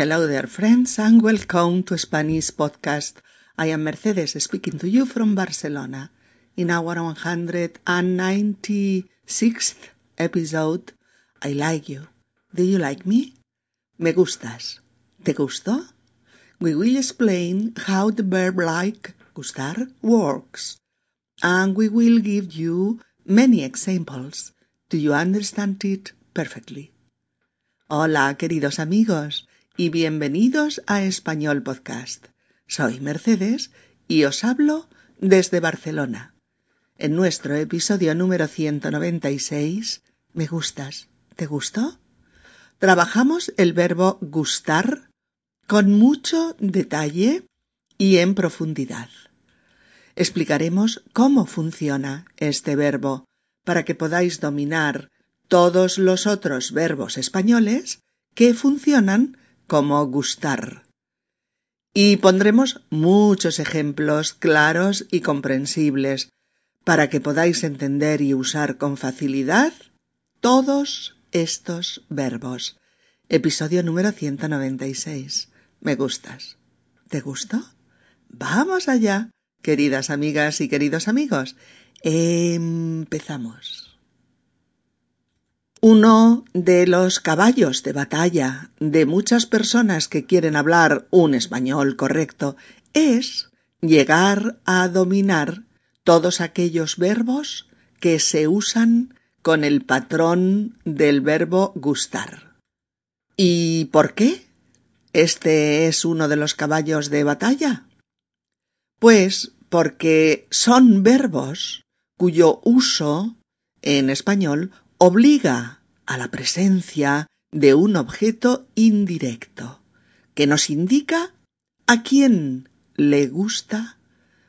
Hello there, friends, and welcome to Spanish Podcast. I am Mercedes speaking to you from Barcelona. In our 196th episode, I like you. Do you like me? Me gustas. ¿Te gustó? We will explain how the verb like, gustar, works. And we will give you many examples. Do you understand it perfectly? Hola, queridos amigos, y bienvenidos a Español Podcast. Soy Mercedes y os hablo desde Barcelona. En nuestro episodio número 196, ¿me gustas? ¿Te gustó? Trabajamos el verbo gustar con mucho detalle y en profundidad. Explicaremos cómo funciona este verbo para que podáis dominar todos los otros verbos españoles que funcionan como gustar. Y pondremos muchos ejemplos claros y comprensibles para que podáis entender y usar con facilidad todos estos verbos. Episodio número 196. Me gustas. ¿Te gustó? Vamos allá, queridas amigas y queridos amigos. Empezamos. Uno de los caballos de batalla de muchas personas que quieren hablar un español correcto es llegar a dominar todos aquellos verbos que se usan con el patrón del verbo gustar. ¿Y por qué? ¿Este es uno de los caballos de batalla? Pues porque son verbos cuyo uso en español obliga a la presencia de un objeto indirecto que nos indica a quién le gusta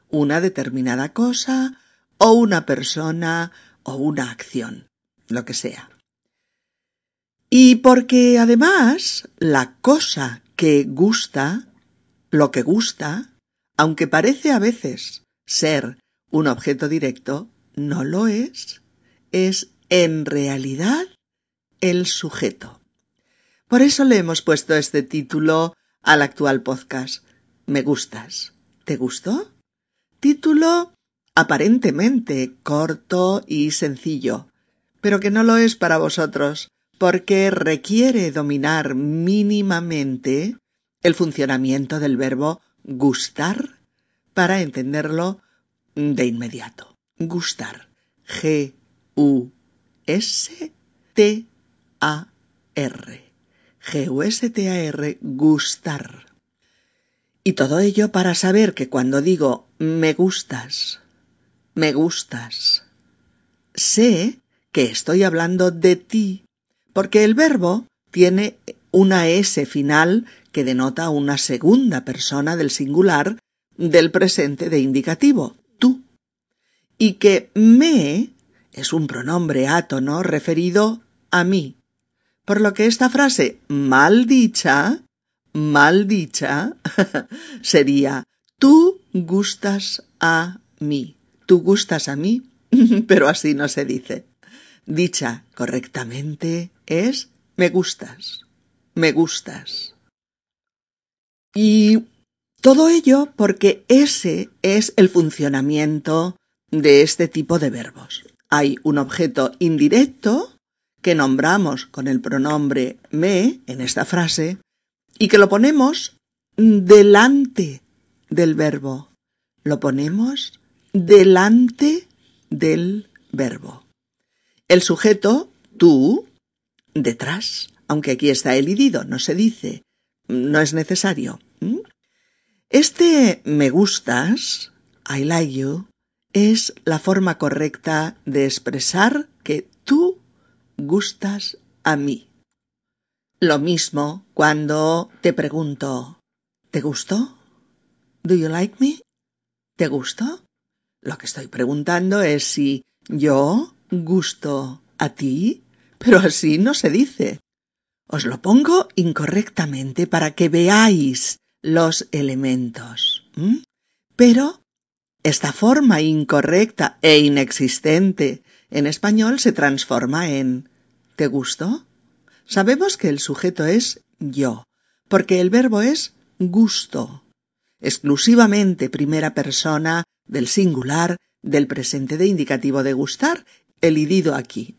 una determinada cosa o una persona o una acción, lo que sea. Y porque además la cosa que gusta, lo que gusta, aunque parece a veces ser un objeto directo, no lo es, es en realidad el sujeto. Por eso le hemos puesto este título al actual podcast. Me gustas. ¿Te gustó? Título aparentemente corto y sencillo, pero que no lo es para vosotros, porque requiere dominar mínimamente el funcionamiento del verbo gustar para entenderlo de inmediato. Gustar. G U S-T-A-R. G-U-S-T-A-R, gustar. Y todo ello para saber que cuando digo me gustas, me gustas, sé que estoy hablando de ti, porque el verbo tiene una S final que denota una segunda persona del singular del presente de indicativo, tú, y que me es un pronombre átono referido a mí, por lo que esta frase mal dicha, mal dicha, sería tú gustas a mí, tú gustas a mí, pero así no se dice. Dicha correctamente es me gustas, me gustas. Y todo ello porque ese es el funcionamiento de este tipo de verbos hay un objeto indirecto que nombramos con el pronombre me en esta frase y que lo ponemos delante del verbo. Lo ponemos delante del verbo. El sujeto, tú, detrás, aunque aquí está el idido, no se dice, no es necesario. Este me gustas, I like you, es la forma correcta de expresar que tú gustas a mí. Lo mismo cuando te pregunto ¿Te gustó? ¿Do you like me? ¿Te gustó? Lo que estoy preguntando es si yo gusto a ti, pero así no se dice. Os lo pongo incorrectamente para que veáis los elementos. Pero esta forma incorrecta e inexistente en español se transforma en ¿Te gustó? Sabemos que el sujeto es yo, porque el verbo es gusto, exclusivamente primera persona del singular del presente de indicativo de gustar, el idido aquí.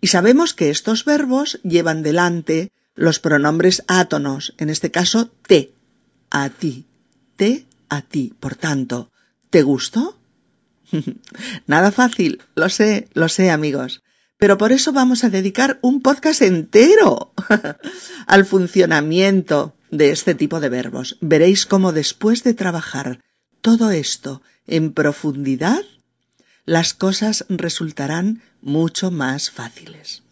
Y sabemos que estos verbos llevan delante los pronombres átonos, en este caso te, a ti, te, a ti. Por tanto, ¿te gustó? Nada fácil, lo sé, lo sé amigos. Pero por eso vamos a dedicar un podcast entero al funcionamiento de este tipo de verbos. Veréis cómo después de trabajar todo esto en profundidad, las cosas resultarán mucho más fáciles.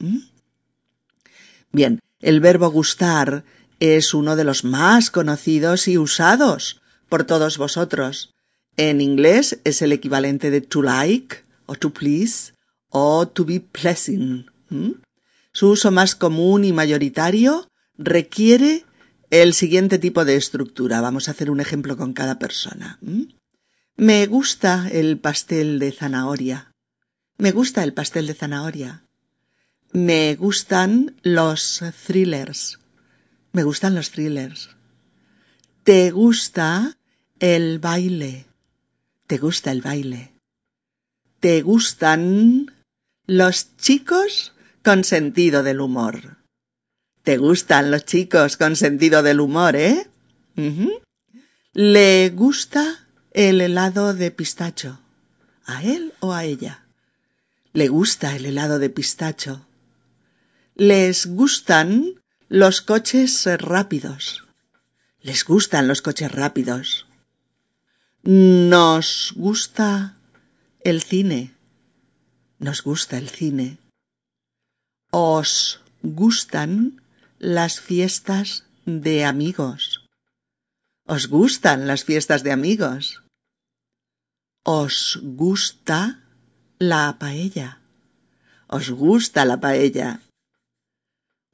Bien, el verbo gustar es uno de los más conocidos y usados por todos vosotros. En inglés es el equivalente de to like o to please o to be pleasing. Su uso más común y mayoritario requiere el siguiente tipo de estructura. Vamos a hacer un ejemplo con cada persona. Me gusta el pastel de zanahoria. Me gusta el pastel de zanahoria. Me gustan los thrillers. Me gustan los thrillers. ¿Te gusta el baile? ¿Te gusta el baile? ¿Te gustan los chicos con sentido del humor? ¿Te gustan los chicos con sentido del humor, eh? ¿Le gusta el helado de pistacho? ¿A él o a ella? ¿Le gusta el helado de pistacho? ¿Les gustan los coches rápidos? ¿Les gustan los coches rápidos? ¿Nos gusta el cine? ¿Nos gusta el cine? ¿Os gustan las fiestas de amigos? ¿Os gustan las fiestas de amigos? ¿Os gusta la paella? ¿Os gusta la paella?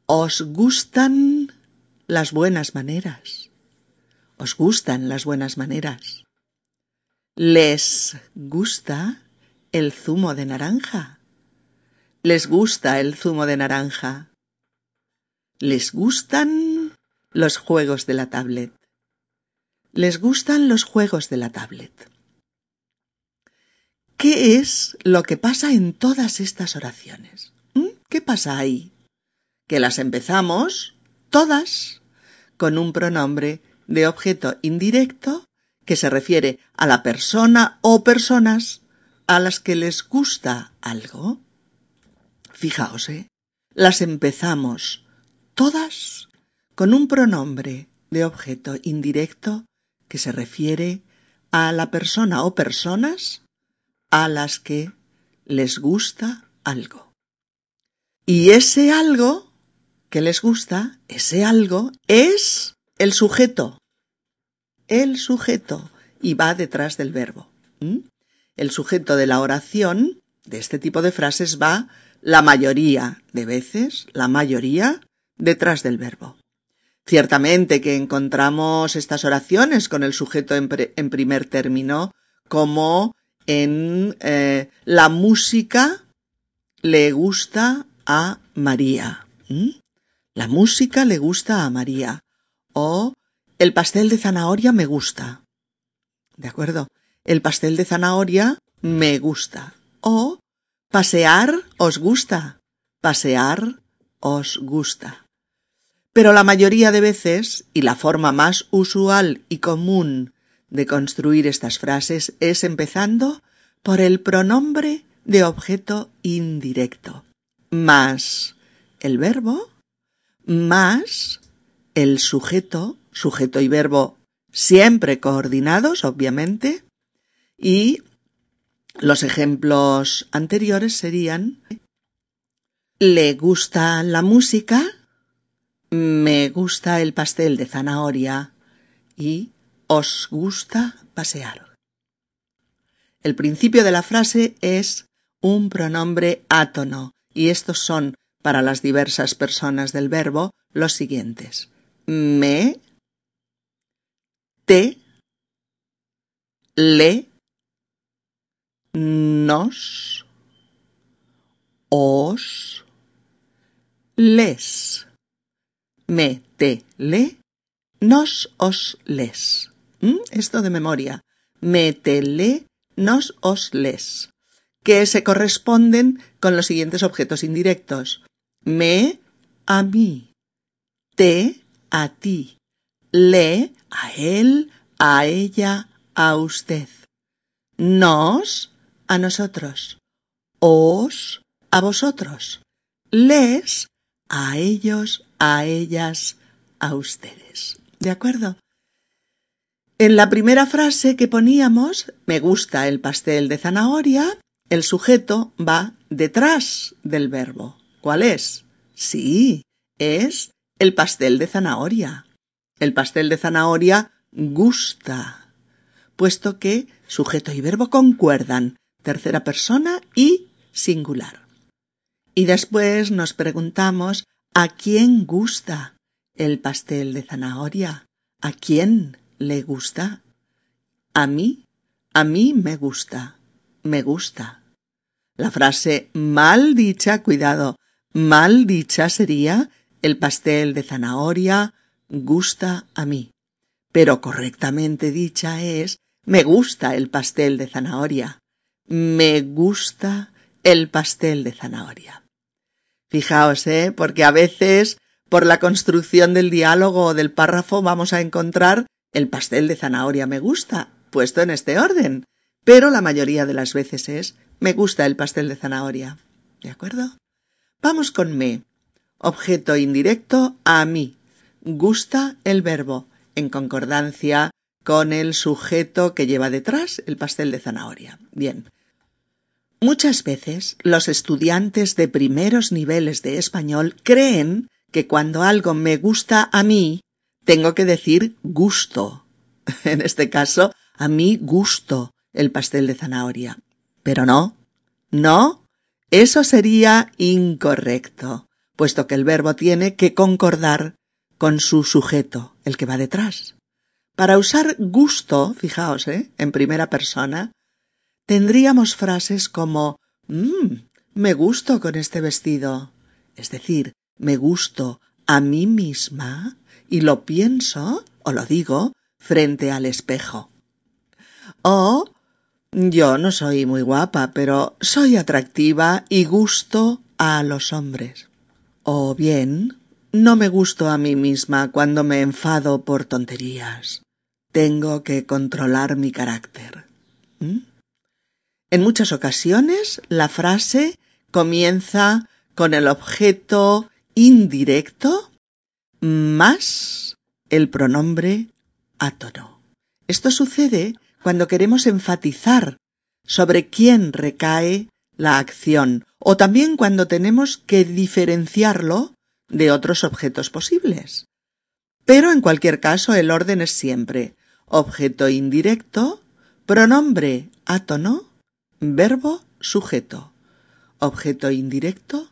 ¿Os gustan las buenas maneras? ¿Os gustan las buenas maneras? ¿Les gusta el zumo de naranja? ¿Les gusta el zumo de naranja? ¿Les gustan los juegos de la tablet? les gustan los juegos de la tablet. ¿Qué es lo que pasa en todas estas oraciones? ¿Mm? ¿Qué pasa ahí? Que las empezamos todas con un pronombre de objeto indirecto que se refiere a la persona o personas a las que les gusta algo. Fijaos, ¿eh? Las empezamos todas con un pronombre de objeto indirecto que se refiere a la persona o personas a las que les gusta algo. Y ese algo que les gusta, ese algo, es el sujeto. El sujeto. Y va detrás del verbo. El sujeto de la oración, de este tipo de frases, va la mayoría de veces, la mayoría, detrás del verbo. Ciertamente que encontramos estas oraciones con el sujeto en, primer término, como en eh, la música le gusta a María. La música le gusta a María. O el pastel de zanahoria me gusta. ¿De acuerdo? El pastel de zanahoria me gusta. O pasear os gusta. Pasear os gusta. Pero la mayoría de veces, y la forma más usual y común de construir estas frases es empezando por el pronombre de objeto indirecto, más el verbo, más el sujeto, sujeto y verbo siempre coordinados, obviamente, y los ejemplos anteriores serían ¿Le gusta la música? Me gusta el pastel de zanahoria y os gusta pasear. El principio de la frase es un pronombre átono y estos son para las diversas personas del verbo los siguientes. Me, te, le, nos, os, les me te le, nos os les. ¿Mm? Esto de memoria. Me te le, nos os les. Que se corresponden con los siguientes objetos indirectos. Me, a mí. Te, a ti. Le, a él, a ella, a usted. Nos, a nosotros. Os, a vosotros. Les, a ellos, a ellas, a ustedes. ¿De acuerdo? En la primera frase que poníamos, me gusta el pastel de zanahoria, el sujeto va detrás del verbo. ¿Cuál es? Sí, es el pastel de zanahoria. El pastel de zanahoria gusta, puesto que sujeto y verbo concuerdan, tercera persona y singular. Y después nos preguntamos ¿a quién gusta el pastel de zanahoria? ¿A quién le gusta? A mí, a mí me gusta, me gusta. La frase mal dicha, cuidado, mal dicha sería el pastel de zanahoria gusta a mí. Pero correctamente dicha es me gusta el pastel de zanahoria. Me gusta el pastel de zanahoria. Fijaos, ¿eh? Porque a veces, por la construcción del diálogo o del párrafo, vamos a encontrar el pastel de zanahoria me gusta, puesto en este orden. Pero la mayoría de las veces es me gusta el pastel de zanahoria. ¿De acuerdo? Vamos con me. Objeto indirecto a mí. Gusta el verbo, en concordancia con el sujeto que lleva detrás el pastel de zanahoria. Bien. Muchas veces los estudiantes de primeros niveles de español creen que cuando algo me gusta a mí, tengo que decir gusto. En este caso, a mí gusto el pastel de zanahoria. Pero no, no, eso sería incorrecto, puesto que el verbo tiene que concordar con su sujeto, el que va detrás. Para usar gusto, fijaos, ¿eh? en primera persona, tendríamos frases como mmm, me gusto con este vestido. Es decir, me gusto a mí misma y lo pienso o lo digo frente al espejo. O yo no soy muy guapa, pero soy atractiva y gusto a los hombres. O bien, no me gusto a mí misma cuando me enfado por tonterías. Tengo que controlar mi carácter. ¿Mm? En muchas ocasiones la frase comienza con el objeto indirecto más el pronombre átono. Esto sucede cuando queremos enfatizar sobre quién recae la acción o también cuando tenemos que diferenciarlo de otros objetos posibles. Pero en cualquier caso el orden es siempre objeto indirecto, pronombre átono, Verbo sujeto. Objeto indirecto.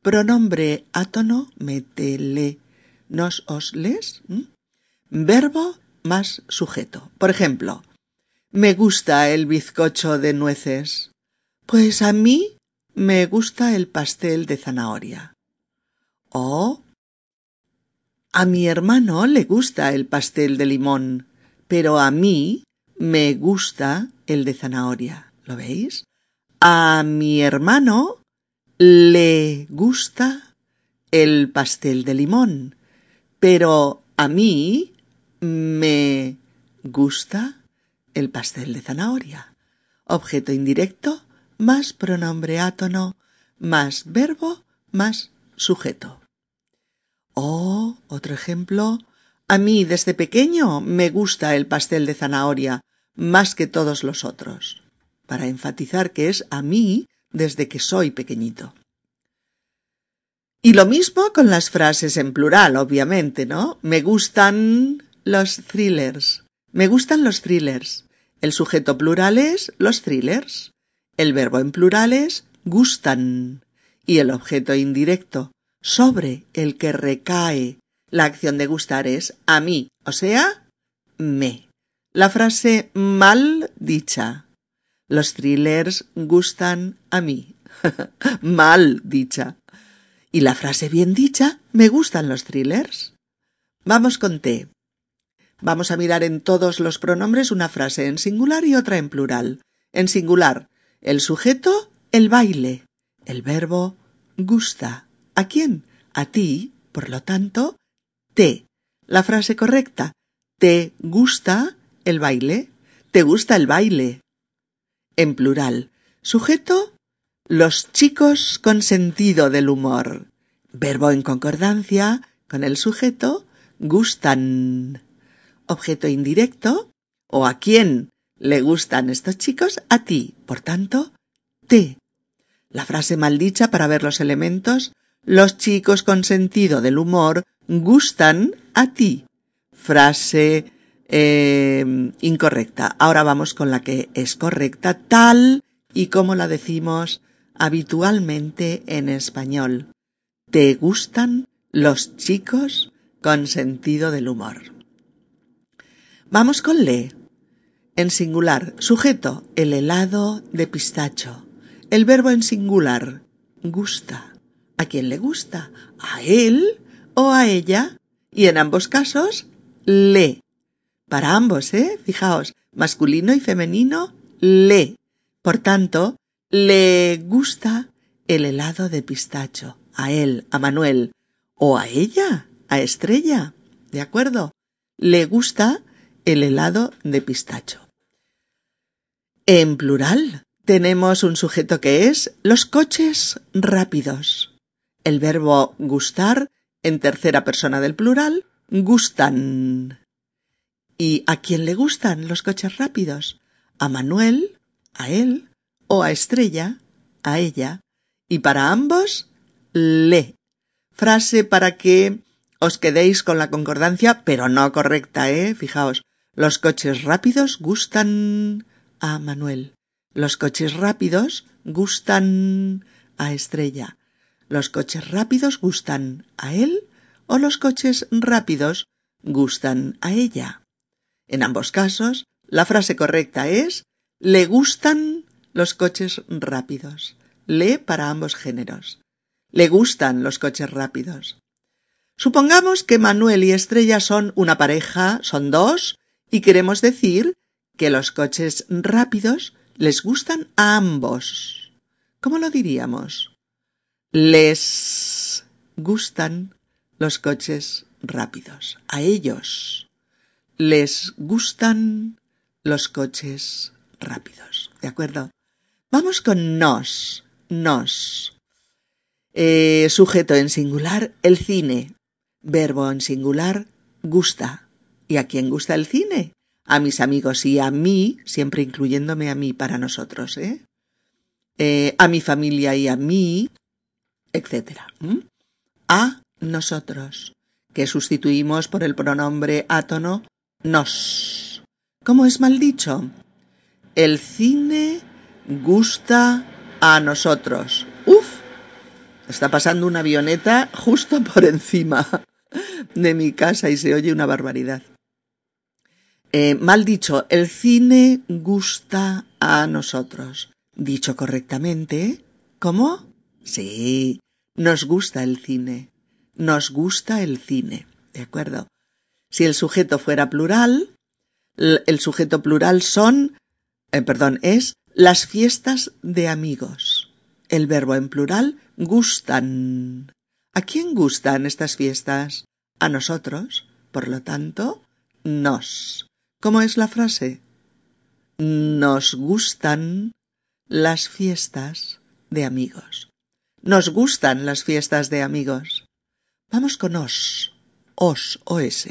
Pronombre átono metele nos os les. Verbo más sujeto. Por ejemplo, me gusta el bizcocho de nueces. Pues a mí me gusta el pastel de zanahoria. O a mi hermano le gusta el pastel de limón, pero a mí me gusta el de zanahoria. ¿Lo veis? A mi hermano le gusta el pastel de limón, pero a mí me gusta el pastel de zanahoria. Objeto indirecto más pronombre átono más verbo más sujeto. O, otro ejemplo, a mí desde pequeño me gusta el pastel de zanahoria más que todos los otros para enfatizar que es a mí desde que soy pequeñito. Y lo mismo con las frases en plural, obviamente, ¿no? Me gustan los thrillers. Me gustan los thrillers. El sujeto plural es los thrillers. El verbo en plural es gustan. Y el objeto indirecto sobre el que recae la acción de gustar es a mí, o sea, me. La frase mal dicha los thrillers gustan a mí. Mal dicha. Y la frase bien dicha, me gustan los thrillers. Vamos con te. Vamos a mirar en todos los pronombres una frase en singular y otra en plural. En singular, el sujeto, el baile. El verbo, gusta. ¿A quién? A ti, por lo tanto, te. La frase correcta, ¿te gusta el baile? ¿Te gusta el baile? En plural, sujeto, los chicos con sentido del humor. Verbo en concordancia con el sujeto, gustan. Objeto indirecto, o a quién le gustan estos chicos, a ti. Por tanto, te. La frase maldicha para ver los elementos, los chicos con sentido del humor gustan a ti. Frase eh, incorrecta. Ahora vamos con la que es correcta, tal y como la decimos habitualmente en español. ¿Te gustan los chicos con sentido del humor? Vamos con le. En singular, sujeto, el helado de pistacho. El verbo en singular, gusta. ¿A quién le gusta? ¿A él o a ella? Y en ambos casos, le. Para ambos, ¿eh? Fijaos, masculino y femenino, le. Por tanto, le gusta el helado de pistacho, a él, a Manuel, o a ella, a Estrella, ¿de acuerdo? Le gusta el helado de pistacho. En plural, tenemos un sujeto que es los coches rápidos. El verbo gustar, en tercera persona del plural, gustan. ¿Y a quién le gustan los coches rápidos? A Manuel, a él, o a estrella, a ella, y para ambos, le. Frase para que os quedéis con la concordancia, pero no correcta, ¿eh? Fijaos, los coches rápidos gustan a Manuel. Los coches rápidos gustan a Estrella. Los coches rápidos gustan a él o los coches rápidos gustan a ella. En ambos casos, la frase correcta es le gustan los coches rápidos. Le para ambos géneros. Le gustan los coches rápidos. Supongamos que Manuel y Estrella son una pareja, son dos, y queremos decir que los coches rápidos les gustan a ambos. ¿Cómo lo diríamos? Les gustan los coches rápidos. A ellos les gustan los coches rápidos. ¿De acuerdo? Vamos con nos, nos. Eh, sujeto en singular, el cine. Verbo en singular, gusta. ¿Y a quién gusta el cine? A mis amigos y a mí, siempre incluyéndome a mí para nosotros, ¿eh? eh a mi familia y a mí, etc. A nosotros, que sustituimos por el pronombre átono nos. ¿Cómo es mal dicho? El cine gusta a nosotros. Uf, está pasando una avioneta justo por encima de mi casa y se oye una barbaridad. Eh, mal dicho, el cine gusta a nosotros. Dicho correctamente, ¿cómo? Sí, nos gusta el cine. Nos gusta el cine. ¿De acuerdo? Si el sujeto fuera plural, el sujeto plural son, eh, perdón, es las fiestas de amigos. El verbo en plural gustan. ¿A quién gustan estas fiestas? A nosotros. Por lo tanto, nos. ¿Cómo es la frase? Nos gustan las fiestas de amigos. Nos gustan las fiestas de amigos. Vamos con os. Os, os.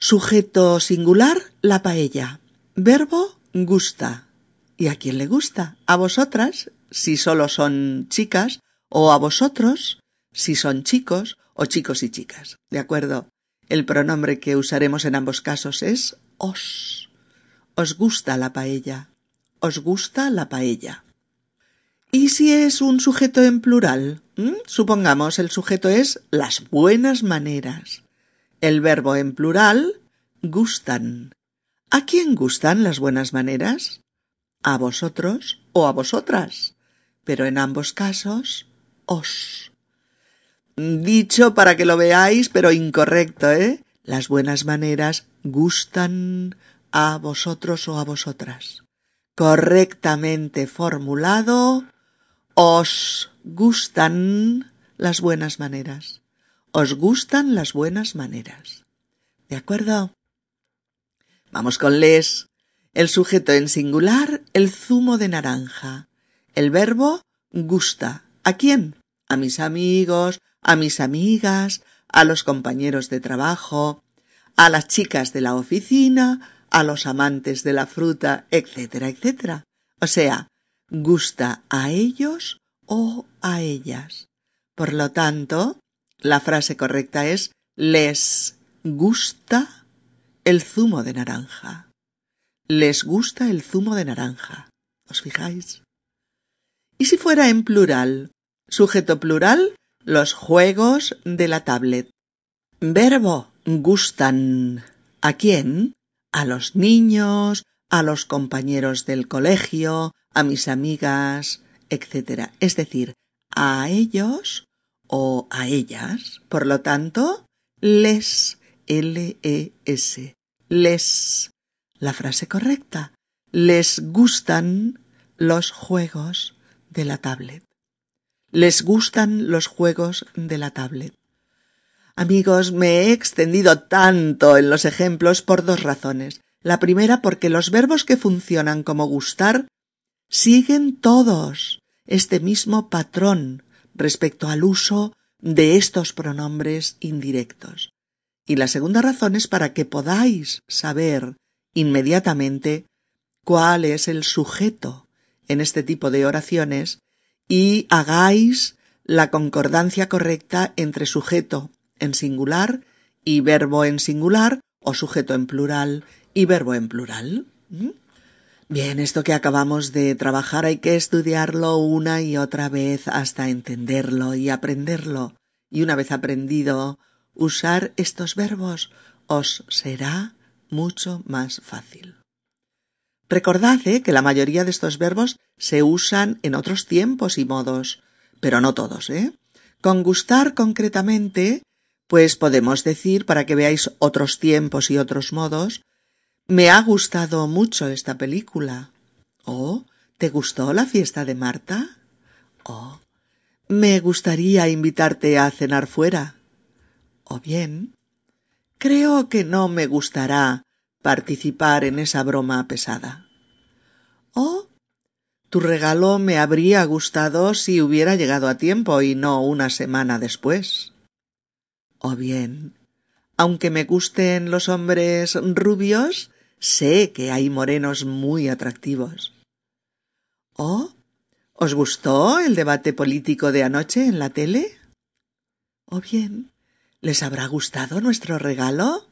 Sujeto singular, la paella. Verbo, gusta. ¿Y a quién le gusta? ¿A vosotras, si solo son chicas, o a vosotros, si son chicos o chicos y chicas? ¿De acuerdo? El pronombre que usaremos en ambos casos es os. Os gusta la paella. Os gusta la paella. ¿Y si es un sujeto en plural? ¿Mm? Supongamos el sujeto es las buenas maneras. El verbo en plural gustan. ¿A quién gustan las buenas maneras? a vosotros o a vosotras, pero en ambos casos os. Dicho para que lo veáis, pero incorrecto, ¿eh? Las buenas maneras gustan a vosotros o a vosotras. Correctamente formulado, os gustan las buenas maneras. Os gustan las buenas maneras. ¿De acuerdo? Vamos con les. El sujeto en singular, el zumo de naranja. El verbo gusta. ¿A quién? A mis amigos, a mis amigas, a los compañeros de trabajo, a las chicas de la oficina, a los amantes de la fruta, etcétera, etcétera. O sea, gusta a ellos o a ellas. Por lo tanto, la frase correcta es les gusta el zumo de naranja. Les gusta el zumo de naranja. ¿Os fijáis? ¿Y si fuera en plural? Sujeto plural, los juegos de la tablet. Verbo gustan. ¿A quién? A los niños, a los compañeros del colegio, a mis amigas, etc. Es decir, a ellos o a ellas. Por lo tanto, les, L-E-S, les. La frase correcta. Les gustan los juegos de la tablet. Les gustan los juegos de la tablet. Amigos, me he extendido tanto en los ejemplos por dos razones. La primera porque los verbos que funcionan como gustar siguen todos este mismo patrón respecto al uso de estos pronombres indirectos. Y la segunda razón es para que podáis saber inmediatamente cuál es el sujeto en este tipo de oraciones y hagáis la concordancia correcta entre sujeto en singular y verbo en singular o sujeto en plural y verbo en plural. ¿Mm? Bien, esto que acabamos de trabajar hay que estudiarlo una y otra vez hasta entenderlo y aprenderlo. Y una vez aprendido, usar estos verbos os será mucho más fácil. Recordad ¿eh? que la mayoría de estos verbos se usan en otros tiempos y modos, pero no todos, ¿eh? Con gustar concretamente, pues podemos decir, para que veáis otros tiempos y otros modos, me ha gustado mucho esta película. ¿Oh? ¿Te gustó la fiesta de Marta? ¿Oh? Me gustaría invitarte a cenar fuera. O bien, creo que no me gustará participar en esa broma pesada. Oh, tu regalo me habría gustado si hubiera llegado a tiempo y no una semana después. O bien, aunque me gusten los hombres rubios, sé que hay morenos muy atractivos. ¿Oh? ¿Os gustó el debate político de anoche en la tele? ¿O bien, les habrá gustado nuestro regalo?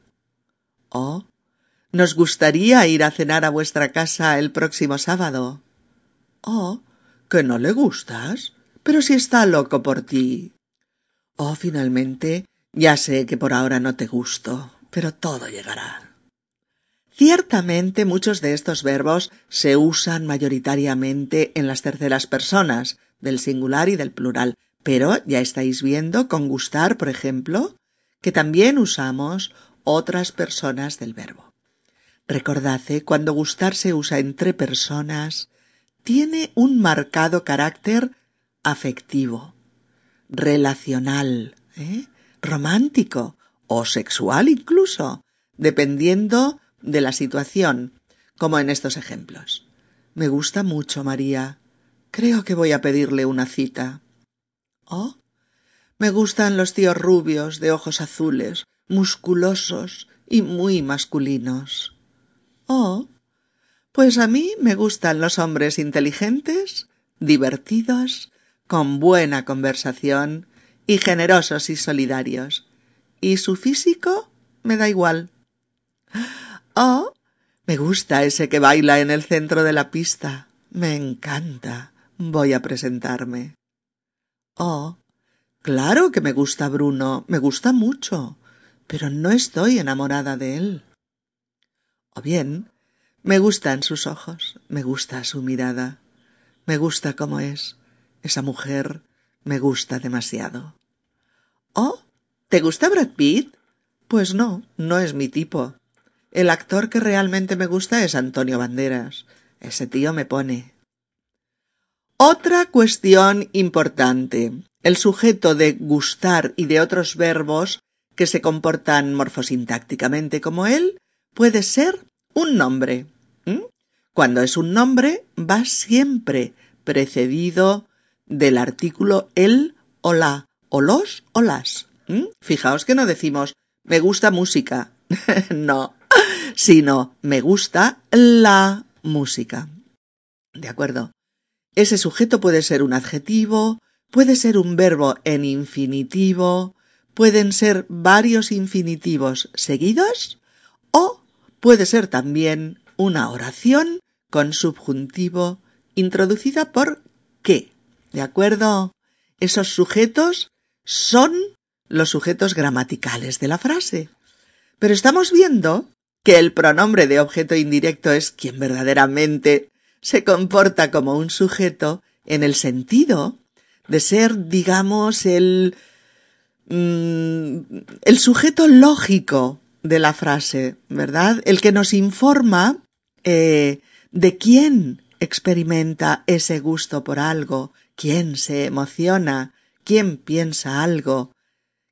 ¿Oh? Nos gustaría ir a cenar a vuestra casa el próximo sábado. Oh, que no le gustas. Pero si está loco por ti. Oh, finalmente, ya sé que por ahora no te gusto, pero todo llegará. Ciertamente muchos de estos verbos se usan mayoritariamente en las terceras personas, del singular y del plural, pero ya estáis viendo con gustar, por ejemplo, que también usamos otras personas del verbo. Recordad, ¿eh? cuando gustar se usa entre personas, tiene un marcado carácter afectivo, relacional, ¿eh? romántico o sexual incluso, dependiendo de la situación, como en estos ejemplos. Me gusta mucho María. Creo que voy a pedirle una cita. Oh, me gustan los tíos rubios de ojos azules, musculosos y muy masculinos. Oh, pues a mí me gustan los hombres inteligentes, divertidos, con buena conversación y generosos y solidarios. Y su físico me da igual. Oh, me gusta ese que baila en el centro de la pista. Me encanta. Voy a presentarme. Oh, claro que me gusta Bruno, me gusta mucho, pero no estoy enamorada de él. O bien, me gustan sus ojos, me gusta su mirada, me gusta cómo es. Esa mujer me gusta demasiado. Oh, ¿te gusta Brad Pitt? Pues no, no es mi tipo. El actor que realmente me gusta es Antonio Banderas. Ese tío me pone. Otra cuestión importante. El sujeto de gustar y de otros verbos que se comportan morfosintácticamente como él puede ser un nombre. Cuando es un nombre va siempre precedido del artículo el o la, o los o las. Fijaos que no decimos me gusta música. no, sino me gusta la música. ¿De acuerdo? Ese sujeto puede ser un adjetivo, puede ser un verbo en infinitivo, pueden ser varios infinitivos seguidos o puede ser también una oración con subjuntivo introducida por qué. ¿De acuerdo? Esos sujetos son los sujetos gramaticales de la frase. Pero estamos viendo que el pronombre de objeto indirecto es quien verdaderamente se comporta como un sujeto en el sentido de ser, digamos, el, mm, el sujeto lógico de la frase, ¿verdad? El que nos informa eh, de quién experimenta ese gusto por algo, quién se emociona, quién piensa algo,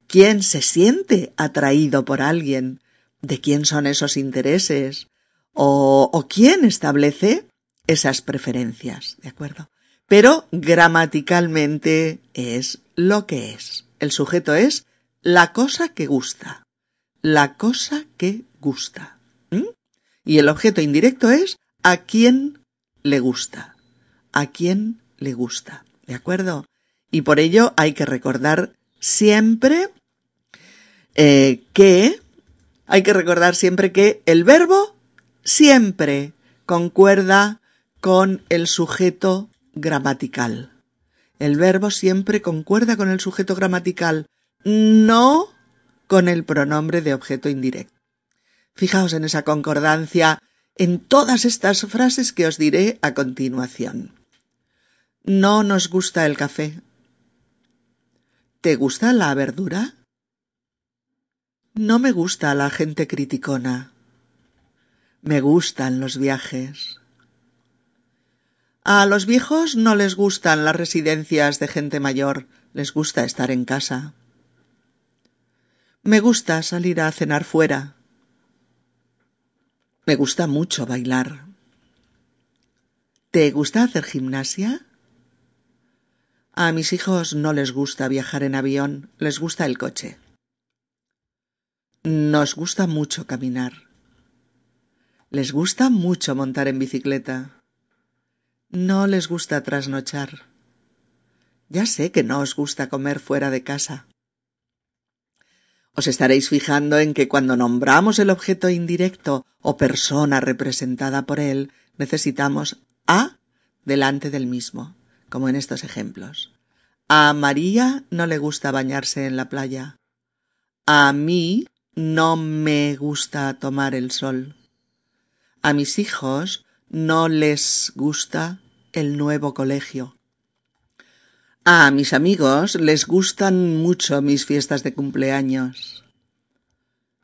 quién se siente atraído por alguien, de quién son esos intereses, o, o quién establece esas preferencias, ¿de acuerdo? Pero gramaticalmente es lo que es. El sujeto es la cosa que gusta. La cosa que gusta. Y el objeto indirecto es a quién le gusta. A quién le gusta. ¿De acuerdo? Y por ello hay que recordar siempre eh, que hay que recordar siempre que el verbo siempre concuerda con el sujeto gramatical. El verbo siempre concuerda con el sujeto gramatical, no con el pronombre de objeto indirecto. Fijaos en esa concordancia en todas estas frases que os diré a continuación. No nos gusta el café. ¿Te gusta la verdura? No me gusta la gente criticona. Me gustan los viajes. A los viejos no les gustan las residencias de gente mayor, les gusta estar en casa. Me gusta salir a cenar fuera. Me gusta mucho bailar. ¿Te gusta hacer gimnasia? A mis hijos no les gusta viajar en avión, les gusta el coche. Nos gusta mucho caminar. Les gusta mucho montar en bicicleta. No les gusta trasnochar. Ya sé que no os gusta comer fuera de casa. Os estaréis fijando en que cuando nombramos el objeto indirecto o persona representada por él, necesitamos a delante del mismo, como en estos ejemplos. A María no le gusta bañarse en la playa. A mí no me gusta tomar el sol. A mis hijos no les gusta el nuevo colegio. A mis amigos les gustan mucho mis fiestas de cumpleaños.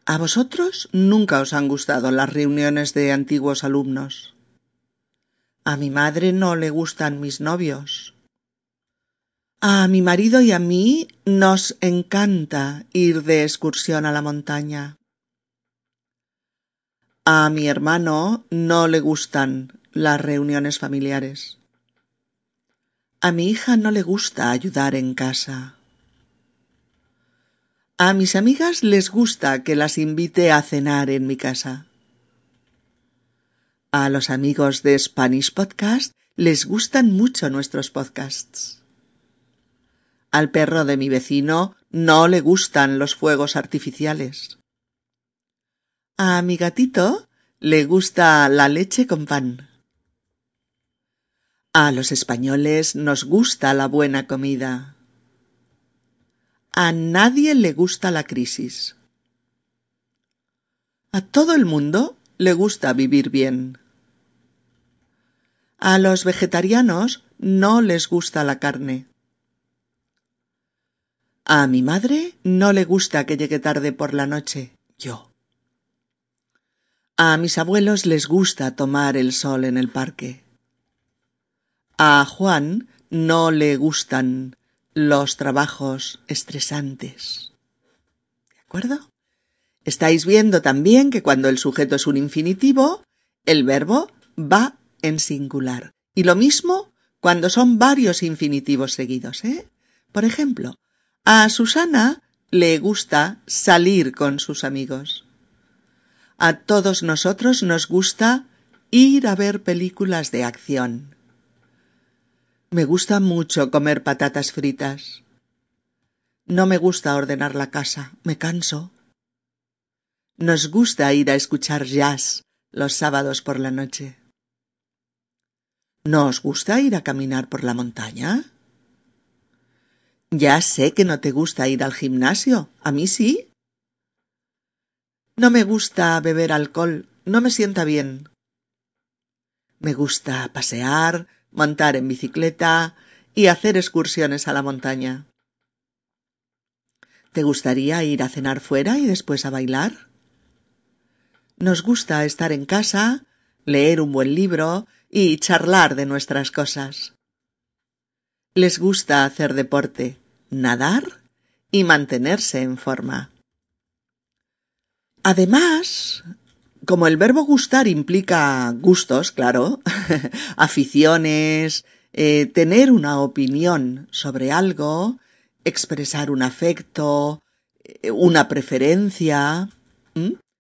¿A vosotros nunca os han gustado las reuniones de antiguos alumnos? A mi madre no le gustan mis novios. A mi marido y a mí nos encanta ir de excursión a la montaña. A mi hermano no le gustan las reuniones familiares. A mi hija no le gusta ayudar en casa. A mis amigas les gusta que las invite a cenar en mi casa. A los amigos de Spanish Podcast les gustan mucho nuestros podcasts. Al perro de mi vecino no le gustan los fuegos artificiales. A mi gatito le gusta la leche con pan. A los españoles nos gusta la buena comida. A nadie le gusta la crisis. A todo el mundo le gusta vivir bien. A los vegetarianos no les gusta la carne. A mi madre no le gusta que llegue tarde por la noche. Yo. A mis abuelos les gusta tomar el sol en el parque. A Juan no le gustan los trabajos estresantes. ¿De acuerdo? Estáis viendo también que cuando el sujeto es un infinitivo, el verbo va en singular. Y lo mismo cuando son varios infinitivos seguidos, ¿eh? Por ejemplo, a Susana le gusta salir con sus amigos. A todos nosotros nos gusta ir a ver películas de acción. Me gusta mucho comer patatas fritas. No me gusta ordenar la casa, me canso. Nos gusta ir a escuchar jazz los sábados por la noche. ¿No os gusta ir a caminar por la montaña? Ya sé que no te gusta ir al gimnasio. A mí sí. No me gusta beber alcohol. No me sienta bien. Me gusta pasear, montar en bicicleta y hacer excursiones a la montaña. ¿Te gustaría ir a cenar fuera y después a bailar? Nos gusta estar en casa, leer un buen libro y charlar de nuestras cosas. Les gusta hacer deporte, nadar y mantenerse en forma. Además, como el verbo gustar implica gustos, claro, aficiones, eh, tener una opinión sobre algo, expresar un afecto, eh, una preferencia,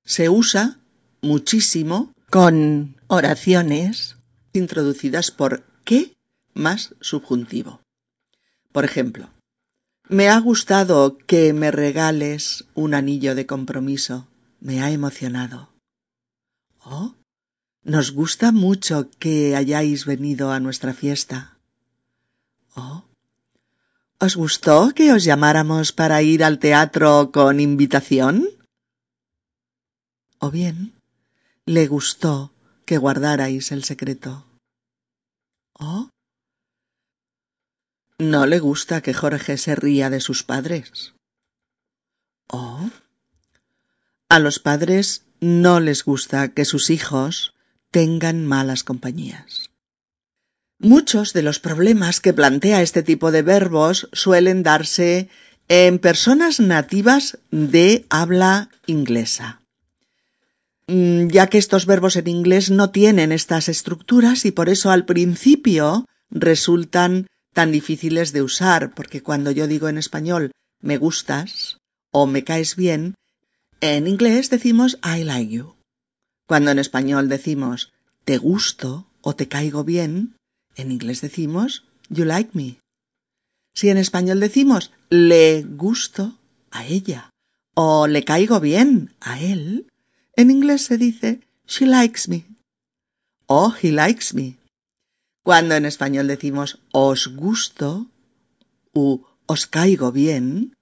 se usa muchísimo con oraciones introducidas por qué más subjuntivo. Por ejemplo, me ha gustado que me regales un anillo de compromiso. Me ha emocionado. Oh, nos gusta mucho que hayáis venido a nuestra fiesta. Oh, ¿os gustó que os llamáramos para ir al teatro con invitación? O bien, le gustó que guardarais el secreto. ¿Oh? No le gusta que Jorge se ría de sus padres. ¿Oh? A los padres no les gusta que sus hijos tengan malas compañías. Muchos de los problemas que plantea este tipo de verbos suelen darse en personas nativas de habla inglesa. Mm, ya que estos verbos en inglés no tienen estas estructuras y por eso al principio resultan tan difíciles de usar, porque cuando yo digo en español me gustas o me caes bien, en inglés decimos I like you. Cuando en español decimos te gusto o te caigo bien, en inglés decimos you like me. Si en español decimos le gusto a ella o le caigo bien a él, en inglés se dice she likes me o he likes me. Cuando en español decimos os gusto u os caigo bien,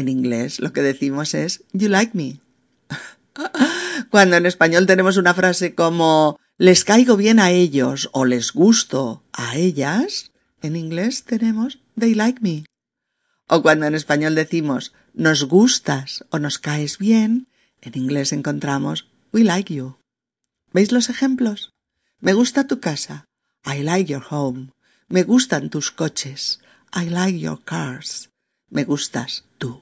en inglés lo que decimos es you like me. Cuando en español tenemos una frase como les caigo bien a ellos o les gusto a ellas, en inglés tenemos they like me. O cuando en español decimos nos gustas o nos caes bien, en inglés encontramos We like you. ¿Veis los ejemplos? Me gusta tu casa. I like your home. Me gustan tus coches. I like your cars. Me gustas tú.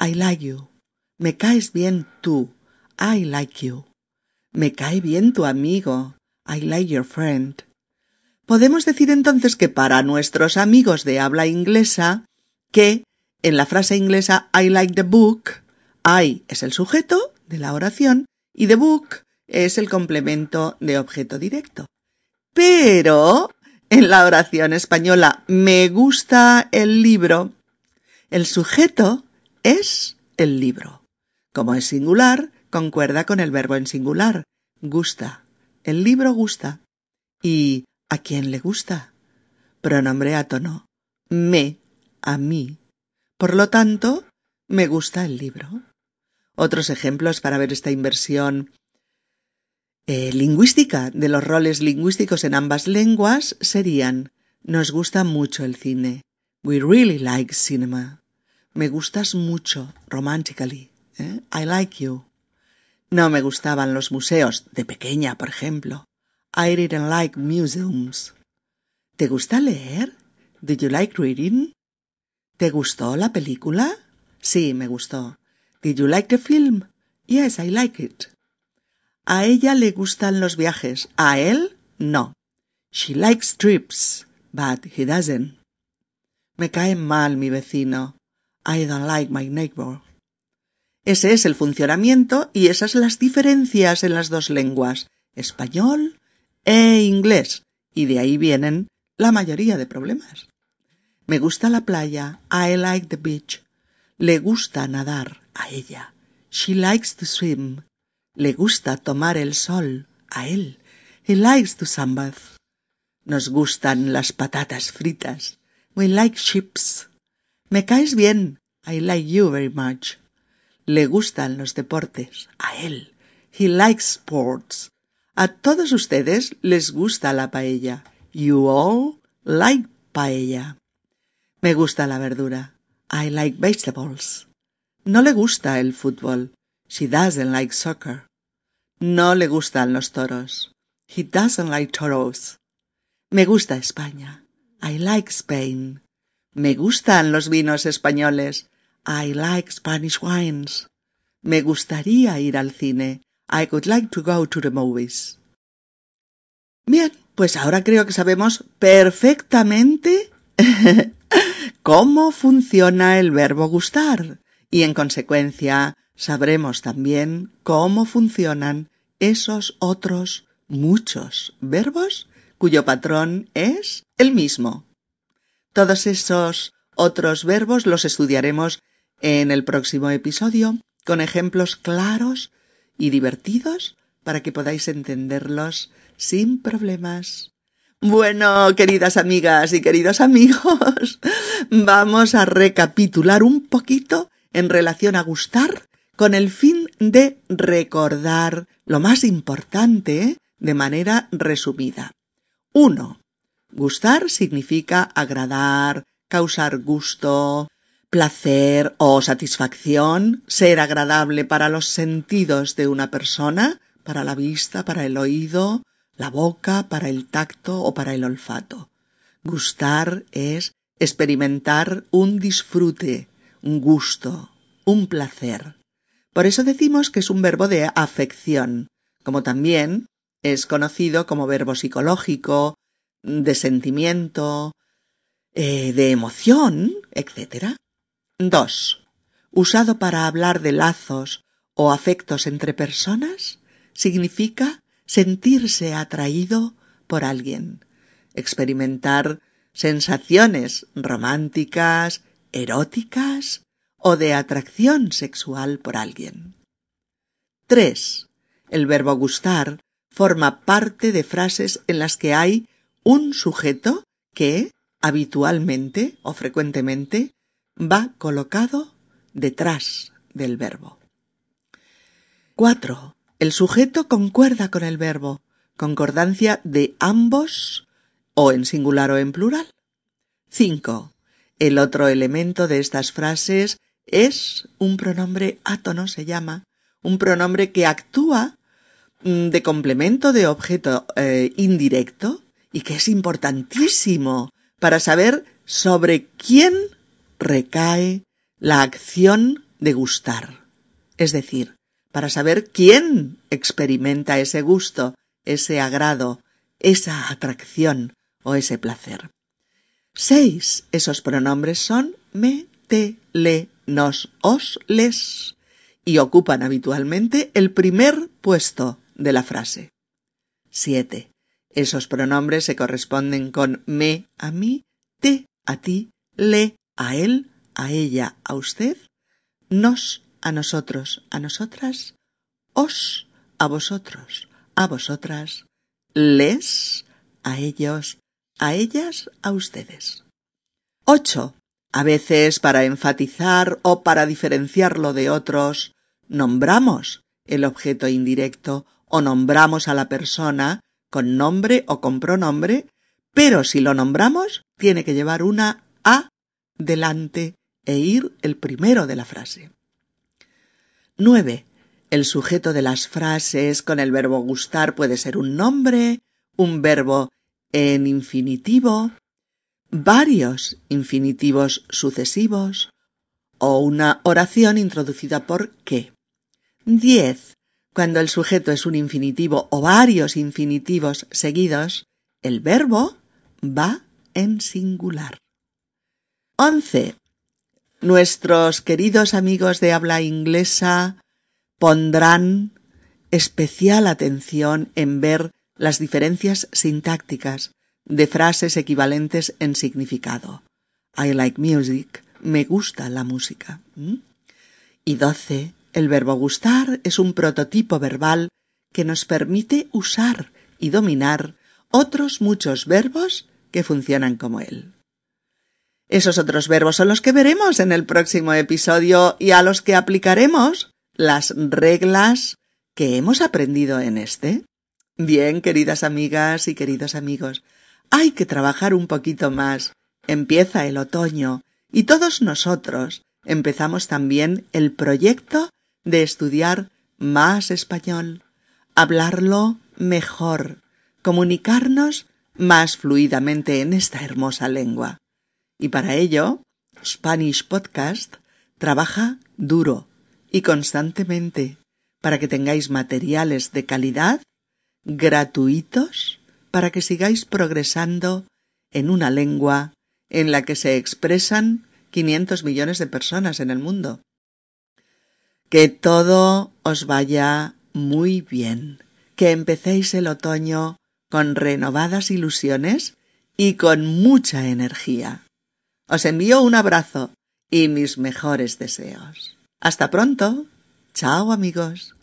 I like you. Me caes bien tú. I like you. Me cae bien tu amigo. I like your friend. Podemos decir entonces que para nuestros amigos de habla inglesa, que en la frase inglesa I like the book, I es el sujeto de la oración y the book es el complemento de objeto directo. Pero en la oración española me gusta el libro, el sujeto es el libro. Como es singular, concuerda con el verbo en singular, gusta. El libro gusta. ¿Y a quién le gusta? Pronombre átono. Me, a mí. Por lo tanto, me gusta el libro. Otros ejemplos para ver esta inversión eh, lingüística de los roles lingüísticos en ambas lenguas serían nos gusta mucho el cine. We really like cinema. Me gustas mucho, romantically. ¿eh? I like you. No me gustaban los museos, de pequeña, por ejemplo. I didn't like museums. ¿Te gusta leer? Did you like reading? ¿Te gustó la película? Sí, me gustó. Did you like the film? Yes, I like it. A ella le gustan los viajes. A él, no. She likes trips, but he doesn't. Me cae mal mi vecino. I don't like my neighbor. Ese es el funcionamiento y esas las diferencias en las dos lenguas, español e inglés, y de ahí vienen la mayoría de problemas. Me gusta la playa, I like the beach. Le gusta nadar, a ella. She likes to swim. Le gusta tomar el sol, a él. He likes to sunbathe. Nos gustan las patatas fritas. We like chips. Me caes bien. I like you very much. Le gustan los deportes. A él. He likes sports. A todos ustedes les gusta la paella. You all like paella. Me gusta la verdura. I like vegetables. No le gusta el fútbol. She doesn't like soccer. No le gustan los toros. He doesn't like toros. Me gusta España. I like Spain. Me gustan los vinos españoles. I like Spanish wines. Me gustaría ir al cine. I would like to go to the movies. Bien, pues ahora creo que sabemos perfectamente cómo funciona el verbo gustar y en consecuencia sabremos también cómo funcionan esos otros muchos verbos cuyo patrón es el mismo. Todos esos otros verbos los estudiaremos en el próximo episodio con ejemplos claros y divertidos para que podáis entenderlos sin problemas. Bueno, queridas amigas y queridos amigos, vamos a recapitular un poquito en relación a gustar con el fin de recordar lo más importante de manera resumida. 1. Gustar significa agradar, causar gusto, placer o satisfacción, ser agradable para los sentidos de una persona, para la vista, para el oído, la boca, para el tacto o para el olfato. Gustar es experimentar un disfrute, un gusto, un placer. Por eso decimos que es un verbo de afección, como también es conocido como verbo psicológico, de sentimiento, eh, de emoción, etc. 2. Usado para hablar de lazos o afectos entre personas, significa sentirse atraído por alguien, experimentar sensaciones románticas, eróticas o de atracción sexual por alguien. 3. El verbo gustar forma parte de frases en las que hay un sujeto que, habitualmente o frecuentemente, va colocado detrás del verbo. 4. El sujeto concuerda con el verbo, concordancia de ambos o en singular o en plural. 5. El otro elemento de estas frases es un pronombre átono, se llama, un pronombre que actúa Mm, de complemento de objeto eh, indirecto y que es importantísimo para saber sobre quién recae la acción de gustar. Es decir, para saber quién experimenta ese gusto, ese agrado, esa atracción o ese placer. Seis. Esos pronombres son me, te, le, nos, os, les y ocupan habitualmente el primer puesto de la frase. 7. Esos pronombres se corresponden con me a mí, te a ti, le a él, a ella, a usted, nos a nosotros, a nosotras, os a vosotros, a vosotras, les a ellos, a ellas, a ustedes. 8. A veces, para enfatizar o para diferenciarlo de otros, nombramos el objeto indirecto o nombramos a la persona con nombre o con pronombre, pero si lo nombramos tiene que llevar una A delante e ir el primero de la frase. 9. El sujeto de las frases con el verbo gustar puede ser un nombre, un verbo en infinitivo, varios infinitivos sucesivos o una oración introducida por que. 10. Cuando el sujeto es un infinitivo o varios infinitivos seguidos, el verbo va en singular. 11. Nuestros queridos amigos de habla inglesa pondrán especial atención en ver las diferencias sintácticas de frases equivalentes en significado. I like music, me gusta la música. Y 12. El verbo gustar es un prototipo verbal que nos permite usar y dominar otros muchos verbos que funcionan como él. Esos otros verbos son los que veremos en el próximo episodio y a los que aplicaremos las reglas que hemos aprendido en este. Bien, queridas amigas y queridos amigos, hay que trabajar un poquito más. Empieza el otoño y todos nosotros empezamos también el proyecto de estudiar más español, hablarlo mejor, comunicarnos más fluidamente en esta hermosa lengua. Y para ello, Spanish Podcast trabaja duro y constantemente para que tengáis materiales de calidad gratuitos para que sigáis progresando en una lengua en la que se expresan 500 millones de personas en el mundo. Que todo os vaya muy bien, que empecéis el otoño con renovadas ilusiones y con mucha energía. Os envío un abrazo y mis mejores deseos. Hasta pronto. Chao amigos.